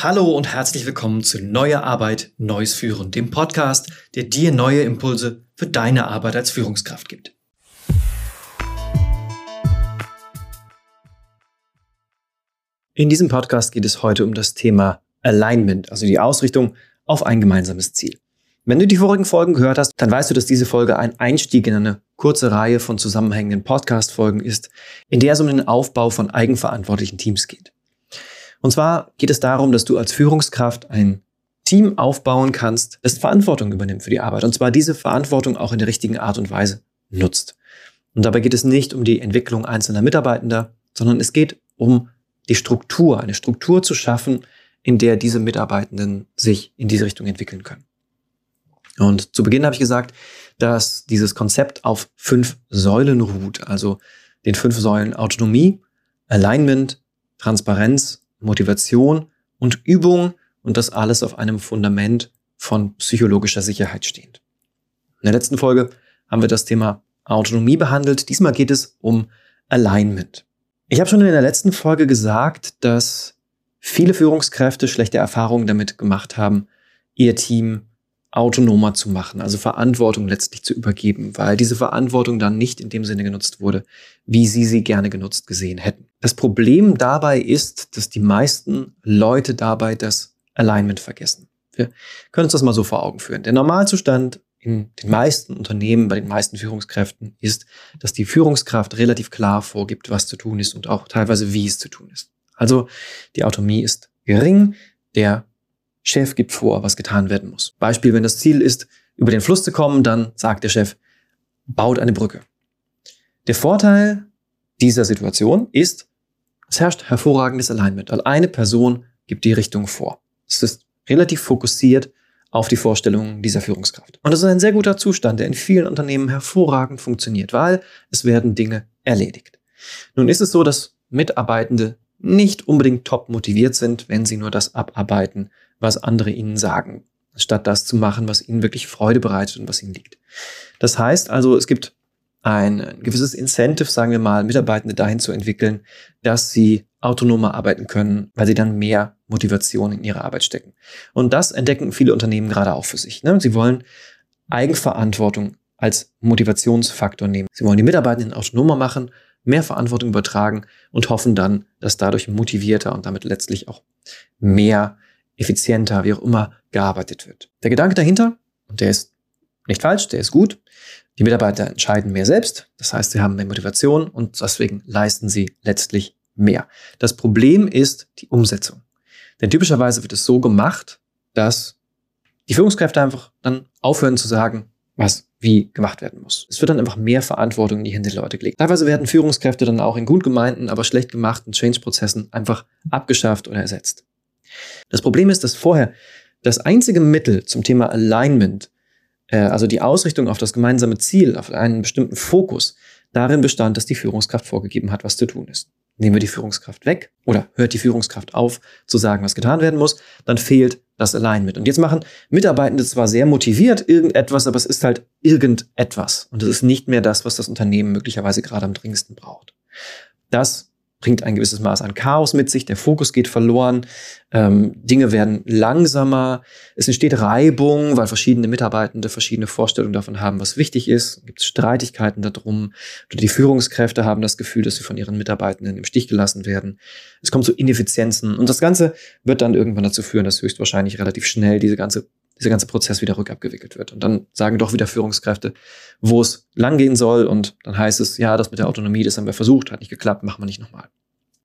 Hallo und herzlich willkommen zu Neue Arbeit, Neues Führen, dem Podcast, der dir neue Impulse für deine Arbeit als Führungskraft gibt. In diesem Podcast geht es heute um das Thema Alignment, also die Ausrichtung auf ein gemeinsames Ziel. Wenn du die vorigen Folgen gehört hast, dann weißt du, dass diese Folge ein Einstieg in eine kurze Reihe von zusammenhängenden Podcast-Folgen ist, in der es um den Aufbau von eigenverantwortlichen Teams geht. Und zwar geht es darum, dass du als Führungskraft ein Team aufbauen kannst, das Verantwortung übernimmt für die Arbeit. Und zwar diese Verantwortung auch in der richtigen Art und Weise nutzt. Und dabei geht es nicht um die Entwicklung einzelner Mitarbeitender, sondern es geht um die Struktur, eine Struktur zu schaffen, in der diese Mitarbeitenden sich in diese Richtung entwickeln können. Und zu Beginn habe ich gesagt, dass dieses Konzept auf fünf Säulen ruht, also den fünf Säulen Autonomie, Alignment, Transparenz, Motivation und Übung und das alles auf einem Fundament von psychologischer Sicherheit stehend. In der letzten Folge haben wir das Thema Autonomie behandelt. Diesmal geht es um Alignment. Ich habe schon in der letzten Folge gesagt, dass viele Führungskräfte schlechte Erfahrungen damit gemacht haben, ihr Team autonomer zu machen, also Verantwortung letztlich zu übergeben, weil diese Verantwortung dann nicht in dem Sinne genutzt wurde, wie sie sie gerne genutzt gesehen hätten. Das Problem dabei ist, dass die meisten Leute dabei das Alignment vergessen. Wir können uns das mal so vor Augen führen. Der Normalzustand in den meisten Unternehmen, bei den meisten Führungskräften ist, dass die Führungskraft relativ klar vorgibt, was zu tun ist und auch teilweise, wie es zu tun ist. Also die Autonomie ist gering, der Chef gibt vor, was getan werden muss. Beispiel, wenn das Ziel ist, über den Fluss zu kommen, dann sagt der Chef, baut eine Brücke. Der Vorteil dieser Situation ist, es herrscht hervorragendes Alignment, weil eine Person gibt die Richtung vor. Es ist relativ fokussiert auf die Vorstellungen dieser Führungskraft. Und das ist ein sehr guter Zustand, der in vielen Unternehmen hervorragend funktioniert, weil es werden Dinge erledigt. Nun ist es so, dass Mitarbeitende nicht unbedingt top motiviert sind, wenn sie nur das abarbeiten, was andere ihnen sagen, statt das zu machen, was ihnen wirklich Freude bereitet und was ihnen liegt. Das heißt also, es gibt ein gewisses Incentive, sagen wir mal, Mitarbeitende dahin zu entwickeln, dass sie autonomer arbeiten können, weil sie dann mehr Motivation in ihre Arbeit stecken. Und das entdecken viele Unternehmen gerade auch für sich. Ne? Sie wollen Eigenverantwortung als Motivationsfaktor nehmen. Sie wollen die Mitarbeitenden autonomer machen, mehr Verantwortung übertragen und hoffen dann, dass dadurch motivierter und damit letztlich auch mehr effizienter, wie auch immer, gearbeitet wird. Der Gedanke dahinter, und der ist nicht falsch, der ist gut. Die Mitarbeiter entscheiden mehr selbst. Das heißt, sie haben mehr Motivation und deswegen leisten sie letztlich mehr. Das Problem ist die Umsetzung. Denn typischerweise wird es so gemacht, dass die Führungskräfte einfach dann aufhören zu sagen, was wie gemacht werden muss. Es wird dann einfach mehr Verantwortung in die Hände der Leute gelegt. Teilweise werden Führungskräfte dann auch in gut gemeinten, aber schlecht gemachten Change-Prozessen einfach abgeschafft oder ersetzt. Das Problem ist, dass vorher das einzige Mittel zum Thema Alignment, äh, also die Ausrichtung auf das gemeinsame Ziel, auf einen bestimmten Fokus, darin bestand, dass die Führungskraft vorgegeben hat, was zu tun ist. Nehmen wir die Führungskraft weg oder hört die Führungskraft auf zu sagen, was getan werden muss, dann fehlt das Alignment. Und jetzt machen Mitarbeitende zwar sehr motiviert irgendetwas, aber es ist halt irgendetwas. Und es ist nicht mehr das, was das Unternehmen möglicherweise gerade am dringendsten braucht. Das bringt ein gewisses Maß an Chaos mit sich, der Fokus geht verloren, ähm, Dinge werden langsamer, es entsteht Reibung, weil verschiedene Mitarbeitende verschiedene Vorstellungen davon haben, was wichtig ist, es gibt Streitigkeiten darum, oder die Führungskräfte haben das Gefühl, dass sie von ihren Mitarbeitenden im Stich gelassen werden. Es kommt zu Ineffizienzen und das Ganze wird dann irgendwann dazu führen, dass höchstwahrscheinlich relativ schnell diese ganze dieser ganze Prozess wieder rückabgewickelt wird. Und dann sagen doch wieder Führungskräfte, wo es langgehen soll. Und dann heißt es, ja, das mit der Autonomie, das haben wir versucht, hat nicht geklappt, machen wir nicht nochmal.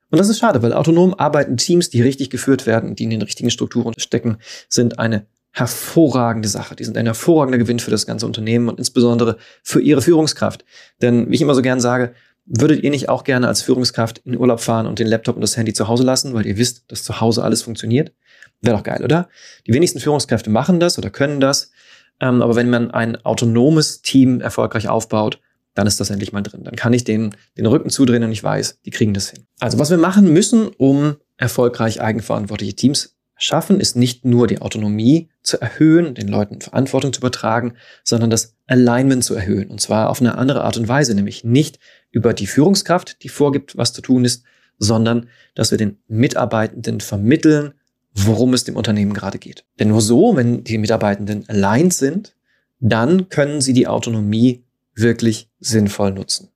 Und das ist schade, weil autonom arbeiten Teams, die richtig geführt werden, die in den richtigen Strukturen stecken, sind eine hervorragende Sache. Die sind ein hervorragender Gewinn für das ganze Unternehmen und insbesondere für ihre Führungskraft. Denn wie ich immer so gern sage, würdet ihr nicht auch gerne als Führungskraft in Urlaub fahren und den Laptop und das Handy zu Hause lassen, weil ihr wisst, dass zu Hause alles funktioniert? Wäre doch geil, oder? Die wenigsten Führungskräfte machen das oder können das. Ähm, aber wenn man ein autonomes Team erfolgreich aufbaut, dann ist das endlich mal drin. Dann kann ich den, den Rücken zudrehen und ich weiß, die kriegen das hin. Also was wir machen müssen, um erfolgreich eigenverantwortliche Teams schaffen, ist nicht nur die Autonomie zu erhöhen, den Leuten Verantwortung zu übertragen, sondern das Alignment zu erhöhen. Und zwar auf eine andere Art und Weise, nämlich nicht über die Führungskraft, die vorgibt, was zu tun ist, sondern dass wir den Mitarbeitenden vermitteln, worum es dem Unternehmen gerade geht. Denn nur so, wenn die Mitarbeitenden aligned sind, dann können sie die Autonomie wirklich sinnvoll nutzen.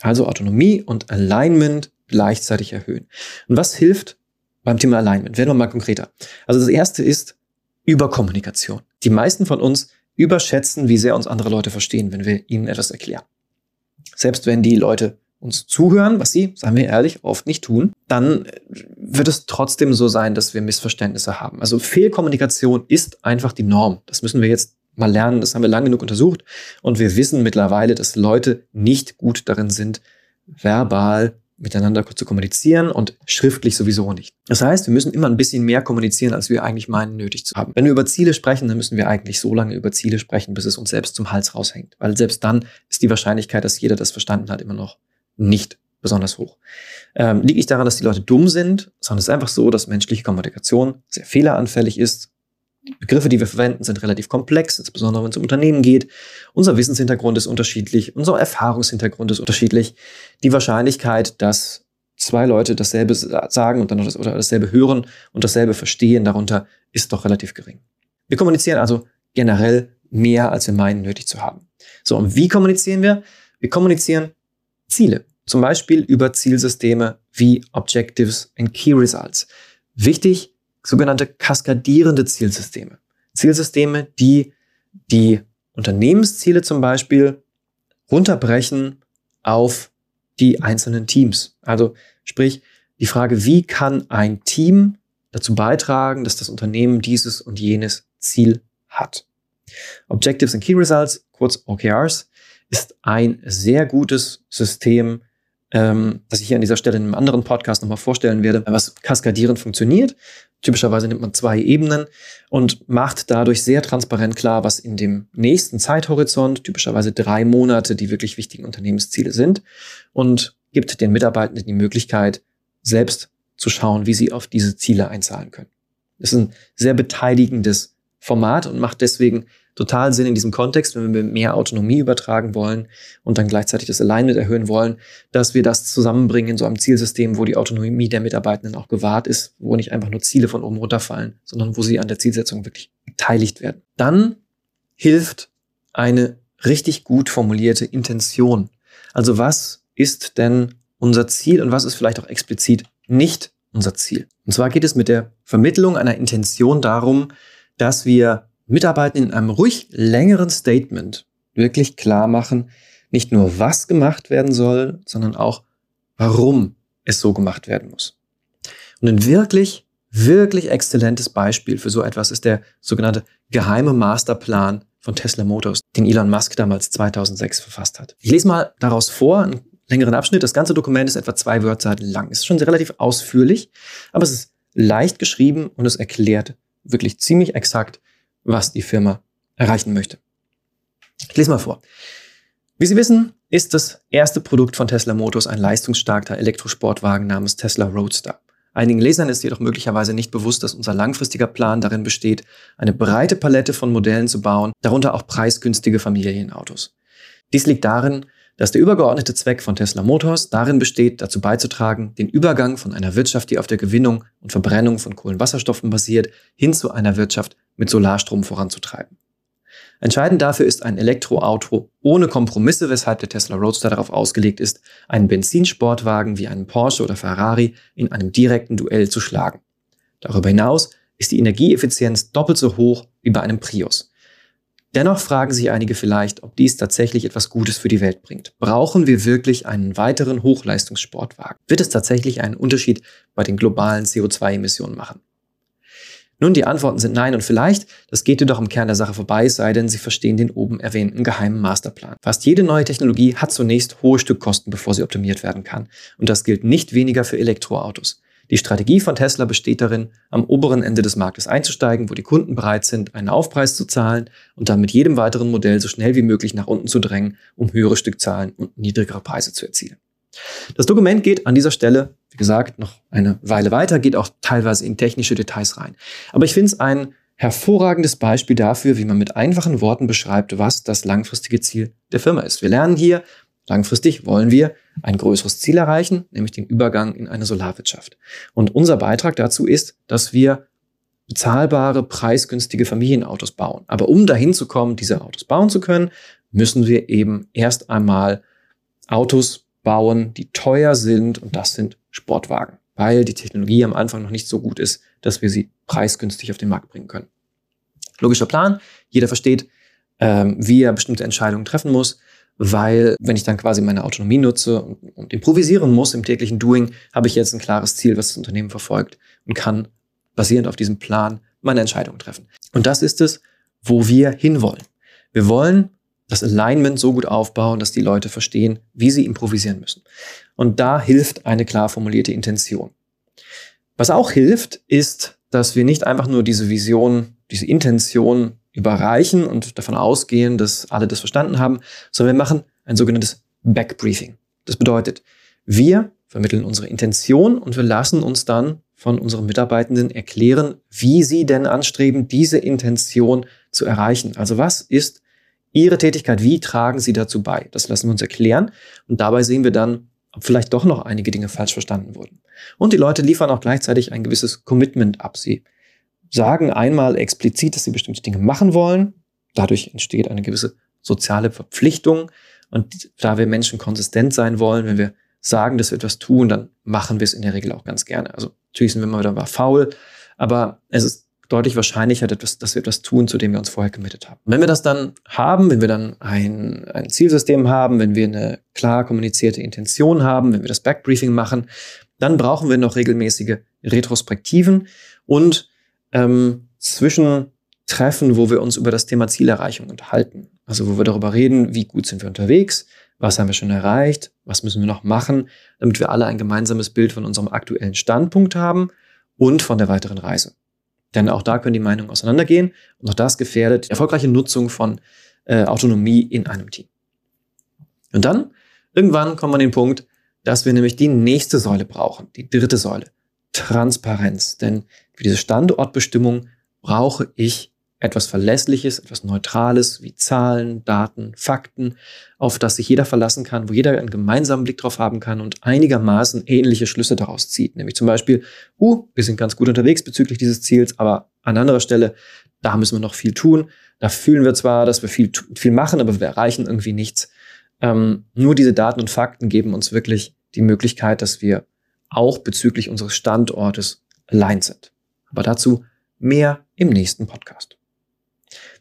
Also Autonomie und Alignment gleichzeitig erhöhen. Und was hilft beim Thema Alignment? Werden wir mal konkreter. Also das erste ist Überkommunikation. Die meisten von uns überschätzen, wie sehr uns andere Leute verstehen, wenn wir ihnen etwas erklären. Selbst wenn die Leute uns zuhören, was sie, sagen wir ehrlich, oft nicht tun, dann wird es trotzdem so sein, dass wir Missverständnisse haben. Also Fehlkommunikation ist einfach die Norm. Das müssen wir jetzt mal lernen. Das haben wir lange genug untersucht. Und wir wissen mittlerweile, dass Leute nicht gut darin sind, verbal miteinander zu kommunizieren und schriftlich sowieso nicht. Das heißt, wir müssen immer ein bisschen mehr kommunizieren, als wir eigentlich meinen, nötig zu haben. Wenn wir über Ziele sprechen, dann müssen wir eigentlich so lange über Ziele sprechen, bis es uns selbst zum Hals raushängt. Weil selbst dann ist die Wahrscheinlichkeit, dass jeder das verstanden hat, immer noch nicht besonders hoch. Ähm, liegt nicht daran, dass die Leute dumm sind, sondern es ist einfach so, dass menschliche Kommunikation sehr fehleranfällig ist Begriffe, die wir verwenden, sind relativ komplex, insbesondere wenn es um Unternehmen geht. Unser Wissenshintergrund ist unterschiedlich, unser Erfahrungshintergrund ist unterschiedlich. Die Wahrscheinlichkeit, dass zwei Leute dasselbe sagen und dann das, oder dasselbe hören und dasselbe verstehen darunter, ist doch relativ gering. Wir kommunizieren also generell mehr, als wir meinen, nötig zu haben. So, und wie kommunizieren wir? Wir kommunizieren Ziele. Zum Beispiel über Zielsysteme wie Objectives and Key Results. Wichtig, sogenannte kaskadierende Zielsysteme. Zielsysteme, die die Unternehmensziele zum Beispiel runterbrechen auf die einzelnen Teams. Also sprich, die Frage, wie kann ein Team dazu beitragen, dass das Unternehmen dieses und jenes Ziel hat. Objectives and Key Results, kurz OKRs, ist ein sehr gutes System, ähm, das ich hier an dieser Stelle in einem anderen Podcast nochmal vorstellen werde, was kaskadierend funktioniert. Typischerweise nimmt man zwei Ebenen und macht dadurch sehr transparent klar, was in dem nächsten Zeithorizont, typischerweise drei Monate, die wirklich wichtigen Unternehmensziele sind und gibt den Mitarbeitenden die Möglichkeit, selbst zu schauen, wie sie auf diese Ziele einzahlen können. Das ist ein sehr beteiligendes Format und macht deswegen total Sinn in diesem Kontext, wenn wir mehr Autonomie übertragen wollen und dann gleichzeitig das Alignment erhöhen wollen, dass wir das zusammenbringen in so einem Zielsystem, wo die Autonomie der Mitarbeitenden auch gewahrt ist, wo nicht einfach nur Ziele von oben runterfallen, sondern wo sie an der Zielsetzung wirklich beteiligt werden. Dann hilft eine richtig gut formulierte Intention. Also was ist denn unser Ziel und was ist vielleicht auch explizit nicht unser Ziel? Und zwar geht es mit der Vermittlung einer Intention darum, dass wir Mitarbeitenden in einem ruhig längeren Statement wirklich klar machen, nicht nur was gemacht werden soll, sondern auch warum es so gemacht werden muss. Und ein wirklich, wirklich exzellentes Beispiel für so etwas ist der sogenannte geheime Masterplan von Tesla Motors, den Elon Musk damals 2006 verfasst hat. Ich lese mal daraus vor, einen längeren Abschnitt. Das ganze Dokument ist etwa zwei Wörterseiten lang. Es ist schon relativ ausführlich, aber es ist leicht geschrieben und es erklärt wirklich ziemlich exakt, was die Firma erreichen möchte. Ich lese mal vor. Wie Sie wissen, ist das erste Produkt von Tesla Motors ein leistungsstarker Elektrosportwagen namens Tesla Roadster. Einigen Lesern ist jedoch möglicherweise nicht bewusst, dass unser langfristiger Plan darin besteht, eine breite Palette von Modellen zu bauen, darunter auch preisgünstige Familienautos. Dies liegt darin, dass der übergeordnete Zweck von Tesla Motors darin besteht, dazu beizutragen, den Übergang von einer Wirtschaft, die auf der Gewinnung und Verbrennung von Kohlenwasserstoffen basiert, hin zu einer Wirtschaft mit Solarstrom voranzutreiben. Entscheidend dafür ist ein Elektroauto ohne Kompromisse, weshalb der Tesla Roadster darauf ausgelegt ist, einen Benzinsportwagen wie einen Porsche oder Ferrari in einem direkten Duell zu schlagen. Darüber hinaus ist die Energieeffizienz doppelt so hoch wie bei einem Prius. Dennoch fragen sich einige vielleicht, ob dies tatsächlich etwas Gutes für die Welt bringt. Brauchen wir wirklich einen weiteren Hochleistungssportwagen? Wird es tatsächlich einen Unterschied bei den globalen CO2-Emissionen machen? Nun, die Antworten sind nein und vielleicht, das geht jedoch im Kern der Sache vorbei, sei denn, Sie verstehen den oben erwähnten geheimen Masterplan. Fast jede neue Technologie hat zunächst hohe Stückkosten, bevor sie optimiert werden kann. Und das gilt nicht weniger für Elektroautos. Die Strategie von Tesla besteht darin, am oberen Ende des Marktes einzusteigen, wo die Kunden bereit sind, einen Aufpreis zu zahlen und dann mit jedem weiteren Modell so schnell wie möglich nach unten zu drängen, um höhere Stückzahlen und niedrigere Preise zu erzielen. Das Dokument geht an dieser Stelle, wie gesagt, noch eine Weile weiter, geht auch teilweise in technische Details rein. Aber ich finde es ein hervorragendes Beispiel dafür, wie man mit einfachen Worten beschreibt, was das langfristige Ziel der Firma ist. Wir lernen hier, Langfristig wollen wir ein größeres Ziel erreichen, nämlich den Übergang in eine Solarwirtschaft. Und unser Beitrag dazu ist, dass wir bezahlbare, preisgünstige Familienautos bauen. Aber um dahin zu kommen, diese Autos bauen zu können, müssen wir eben erst einmal Autos bauen, die teuer sind und das sind Sportwagen, weil die Technologie am Anfang noch nicht so gut ist, dass wir sie preisgünstig auf den Markt bringen können. Logischer Plan, jeder versteht, ähm, wie er bestimmte Entscheidungen treffen muss, weil wenn ich dann quasi meine Autonomie nutze und, improvisieren muss im täglichen Doing, habe ich jetzt ein klares Ziel, was das Unternehmen verfolgt und kann basierend auf diesem Plan meine Entscheidungen treffen. Und das ist es, wo wir hinwollen. Wir wollen das Alignment so gut aufbauen, dass die Leute verstehen, wie sie improvisieren müssen. Und da hilft eine klar formulierte Intention. Was auch hilft, ist, dass wir nicht einfach nur diese Vision, diese Intention überreichen und davon ausgehen, dass alle das verstanden haben, sondern wir machen ein sogenanntes Backbriefing. Das bedeutet, wir vermitteln unsere Intention und wir lassen uns dann von unseren Mitarbeitenden erklären, wie sie denn anstreben, diese Intention zu erreichen. Also was ist ihre Tätigkeit, wie tragen sie dazu bei? Das lassen wir uns erklären und dabei sehen wir dann, ob vielleicht doch noch einige Dinge falsch verstanden wurden. Und die Leute liefern auch gleichzeitig ein gewisses Commitment ab. Sie sagen einmal explizit, dass sie bestimmte Dinge machen wollen. Dadurch entsteht eine gewisse soziale Verpflichtung. Und da wir Menschen konsistent sein wollen, wenn wir sagen, dass wir etwas tun, dann machen wir es in der Regel auch ganz gerne. Also natürlich sind wir mal wieder mal faul, aber es ist deutlich wahrscheinlicher, dass wir etwas tun, zu dem wir uns vorher committed haben. Wenn wir das dann haben, wenn wir dann ein, ein Zielsystem haben, wenn wir eine klar kommunizierte Intention haben, wenn wir das Backbriefing machen, dann brauchen wir noch regelmäßige Retrospektiven und ähm, zwischen Treffen, wo wir uns über das Thema Zielerreichung unterhalten. Also wo wir darüber reden, wie gut sind wir unterwegs, was haben wir schon erreicht, was müssen wir noch machen, damit wir alle ein gemeinsames Bild von unserem aktuellen Standpunkt haben und von der weiteren Reise. Denn auch da können die Meinungen auseinandergehen und auch das gefährdet die erfolgreiche Nutzung von äh, Autonomie in einem Team. Und dann, irgendwann kommen wir an den Punkt, dass wir nämlich die nächste Säule brauchen, die dritte Säule, Transparenz. Denn für diese Standortbestimmung brauche ich etwas Verlässliches, etwas Neutrales wie Zahlen, Daten, Fakten, auf das sich jeder verlassen kann, wo jeder einen gemeinsamen Blick drauf haben kann und einigermaßen ähnliche Schlüsse daraus zieht. Nämlich zum Beispiel, uh, wir sind ganz gut unterwegs bezüglich dieses Ziels, aber an anderer Stelle, da müssen wir noch viel tun. Da fühlen wir zwar, dass wir viel, viel machen, aber wir erreichen irgendwie nichts. Ähm, nur diese Daten und Fakten geben uns wirklich die Möglichkeit, dass wir auch bezüglich unseres Standortes allein sind. Aber dazu mehr im nächsten Podcast.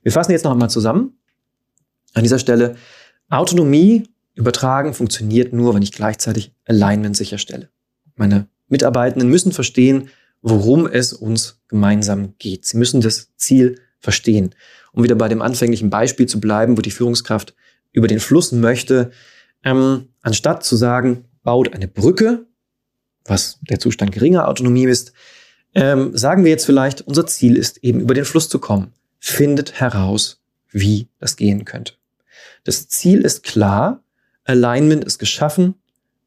Wir fassen jetzt noch einmal zusammen. An dieser Stelle, Autonomie übertragen funktioniert nur, wenn ich gleichzeitig Alignment sicherstelle. Meine Mitarbeitenden müssen verstehen, worum es uns gemeinsam geht. Sie müssen das Ziel verstehen. Um wieder bei dem anfänglichen Beispiel zu bleiben, wo die Führungskraft über den Fluss möchte, ähm, anstatt zu sagen, baut eine Brücke, was der Zustand geringer Autonomie ist, ähm, sagen wir jetzt vielleicht, unser Ziel ist eben über den Fluss zu kommen findet heraus, wie das gehen könnte. Das Ziel ist klar, Alignment ist geschaffen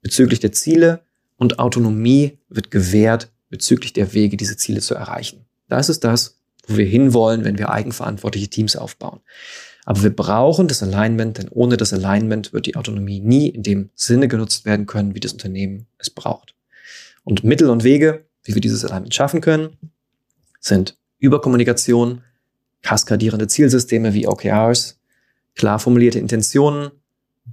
bezüglich der Ziele und Autonomie wird gewährt bezüglich der Wege, diese Ziele zu erreichen. Das ist das, wo wir hinwollen, wenn wir eigenverantwortliche Teams aufbauen. Aber wir brauchen das Alignment, denn ohne das Alignment wird die Autonomie nie in dem Sinne genutzt werden können, wie das Unternehmen es braucht. Und Mittel und Wege, wie wir dieses Alignment schaffen können, sind Überkommunikation, kaskadierende Zielsysteme wie OKRs, klar formulierte Intentionen,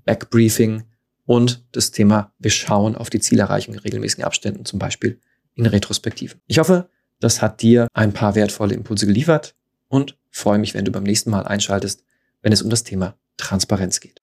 Backbriefing und das Thema, wir schauen auf die Zielerreichung in regelmäßigen Abständen, zum Beispiel in Retrospektiven. Ich hoffe, das hat dir ein paar wertvolle Impulse geliefert und freue mich, wenn du beim nächsten Mal einschaltest, wenn es um das Thema Transparenz geht.